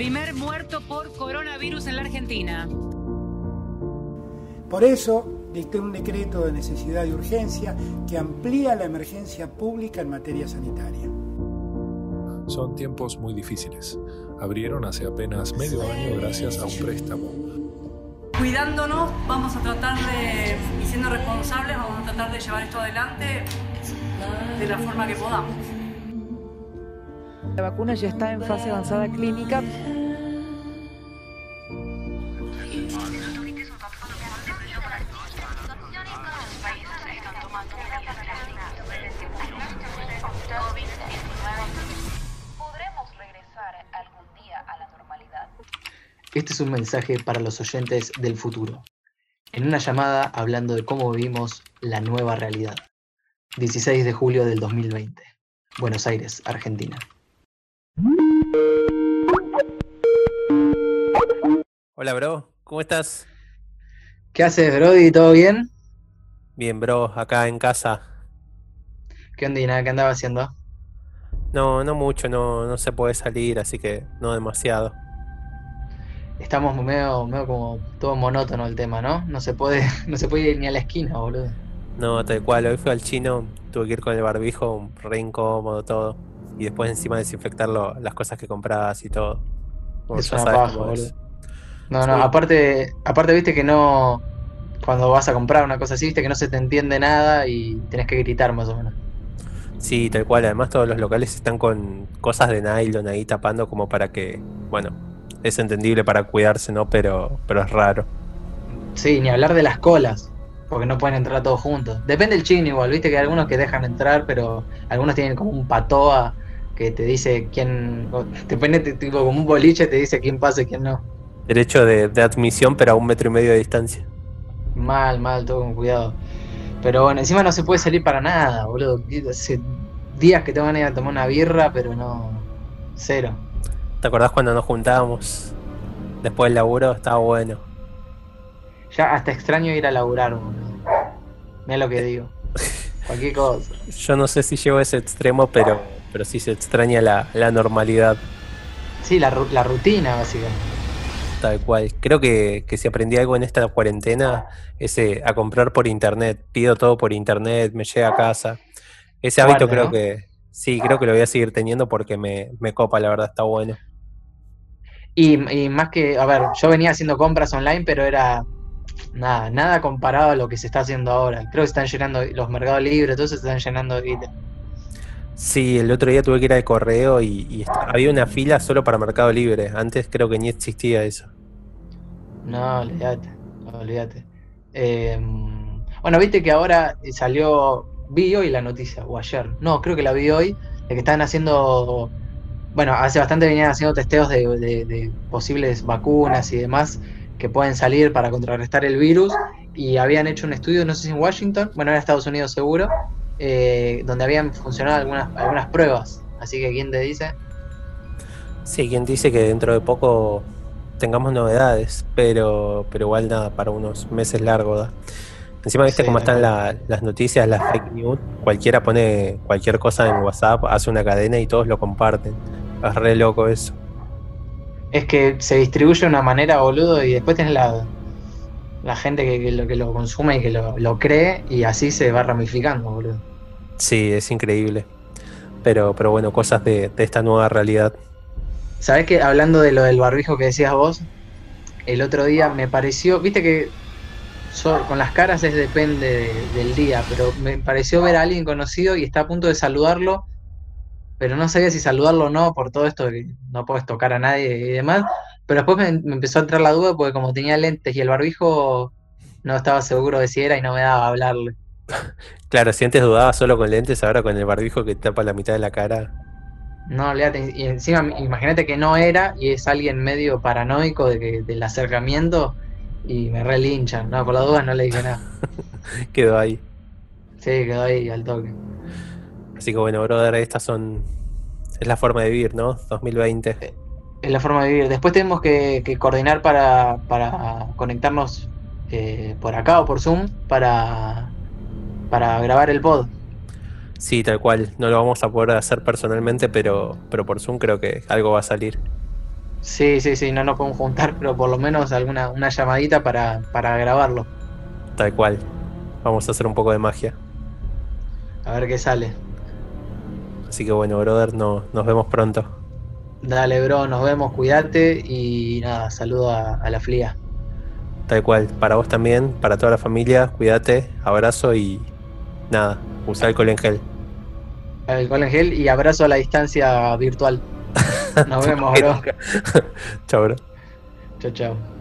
Primer muerto por coronavirus en la Argentina. Por eso dicté un decreto de necesidad y urgencia que amplía la emergencia pública en materia sanitaria. Son tiempos muy difíciles. Abrieron hace apenas medio año gracias a un préstamo. Cuidándonos, vamos a tratar de, y siendo responsables, vamos a tratar de llevar esto adelante de la forma que podamos. La vacuna ya está en fase avanzada clínica. Este es un mensaje para los oyentes del futuro. En una llamada hablando de cómo vivimos la nueva realidad. 16 de julio del 2020. Buenos Aires, Argentina. Hola, bro. ¿Cómo estás? ¿Qué haces, Brody? ¿Todo bien? Bien, bro. Acá en casa. ¿Qué onda, ¿Qué andaba haciendo? No, no mucho. No, no se puede salir, así que no demasiado estamos medio, medio como todo monótono el tema, ¿no? No se puede, no se puede ir ni a la esquina, boludo. No, tal cual, hoy fui al chino, tuve que ir con el barbijo, re incómodo todo. Y después encima desinfectar las cosas que comprabas y todo. es una paja, boludo. No, no, aparte, aparte viste que no, cuando vas a comprar una cosa así, viste que no se te entiende nada y tenés que gritar más o menos. Sí, tal cual, además todos los locales están con cosas de nylon ahí tapando como para que, bueno, es entendible para cuidarse, ¿no? Pero, pero es raro. Sí, ni hablar de las colas, porque no pueden entrar todos juntos. Depende del chino igual, viste que hay algunos que dejan entrar, pero algunos tienen como un patoa que te dice quién, te pone tipo como un boliche, te dice quién pasa y quién no. Derecho de, de admisión, pero a un metro y medio de distancia. Mal, mal, todo con cuidado. Pero bueno, encima no se puede salir para nada, boludo. Hace días que tengo ganas de tomar una birra, pero no. Cero. ¿Te acordás cuando nos juntábamos después del laburo? Estaba bueno. Ya hasta extraño ir a laburar, Mira lo que digo. Cualquier cosa. Yo no sé si llevo ese extremo, pero, pero sí se extraña la, normalidad. Sí, la, la, rutina, básicamente. Tal cual. Creo que, que si aprendí algo en esta cuarentena es eh, a comprar por internet. Pido todo por internet, me llega a casa. Ese hábito creo que sí, creo que lo voy a seguir teniendo porque me, me copa, la verdad, está bueno. Y, más que, a ver, yo venía haciendo compras online, pero era nada, nada comparado a lo que se está haciendo ahora. Creo que están llenando los mercados libres, todos se están llenando de Sí, el otro día tuve que ir al correo y, había una fila solo para Mercado Libre. Antes creo que ni existía eso. No, olvídate, olvídate. Em, bueno, viste que ahora salió, vi hoy la noticia, o ayer, no, creo que la vi hoy, de que están haciendo bueno, hace bastante venían haciendo testeos de, posibles vacunas y demás que pueden salir para contrarrestar el virus y habían hecho un estudio, no sé si en Washington, bueno, en Estados Unidos seguro, eh, donde habían funcionado algunas, algunas pruebas. Así que, ¿quién te dice? Sí, quien dice que dentro de poco tengamos novedades, pero, pero igual nada, para unos meses largos. Encima viste cómo están las noticias, las fake news. Cualquiera pone cualquier cosa en WhatsApp, hace una cadena y todos lo comparten. Es re loco eso. Es que se distribuye de una manera, boludo, y después tenés la, la gente que, lo, que lo consume y que lo, cree, y así se va ramificando, boludo. Sí, es increíble. Pero, pero bueno, cosas de, de esta nueva realidad. ¿Sabés que hablando de lo del barbijo que decías vos? El otro día me pareció, viste que con las caras es depende del día, pero me pareció ver a alguien conocido y está a punto de saludarlo, pero no sabía si saludarlo o no por todo esto que no puedes tocar a nadie y demás. Pero después me, empezó a entrar la duda porque como tenía lentes y el barbijo no estaba seguro de si era y no me daba a hablarle. Claro, si antes dudaba solo con lentes, ahora con el barbijo que tapa la mitad de la cara. No, y encima imagínate que no era y es alguien medio paranoico de que, del acercamiento y me relinchan. No, por las dudas no le dije nada. quedó ahí. Sí, quedó ahí al toque. Así que bueno, brother, estas son. Es la forma de vivir, ¿no? 2020. Eh, es la forma de vivir. Después tenemos que, coordinar para, para conectarnos eh, por acá o por Zoom para, para grabar el pod. Sí, tal cual. No lo vamos a poder hacer personalmente, pero, pero por Zoom creo que algo va a salir. Sí, sí, sí, no nos podemos juntar, pero por lo menos alguna una llamadita para, para grabarlo. Tal cual. Vamos a hacer un poco de magia. A ver qué sale. Así que bueno, brother, no, nos vemos pronto. Dale, bro, nos vemos, cuídate y nada, saludo a, a la flia. Tal cual, para vos también, para toda la familia, cuídate, abrazo y nada, usa alcohol en gel. Alcohol en gel y abrazo a la distancia virtual. Nos vemos, bro. Chao, bro. Chao, chao.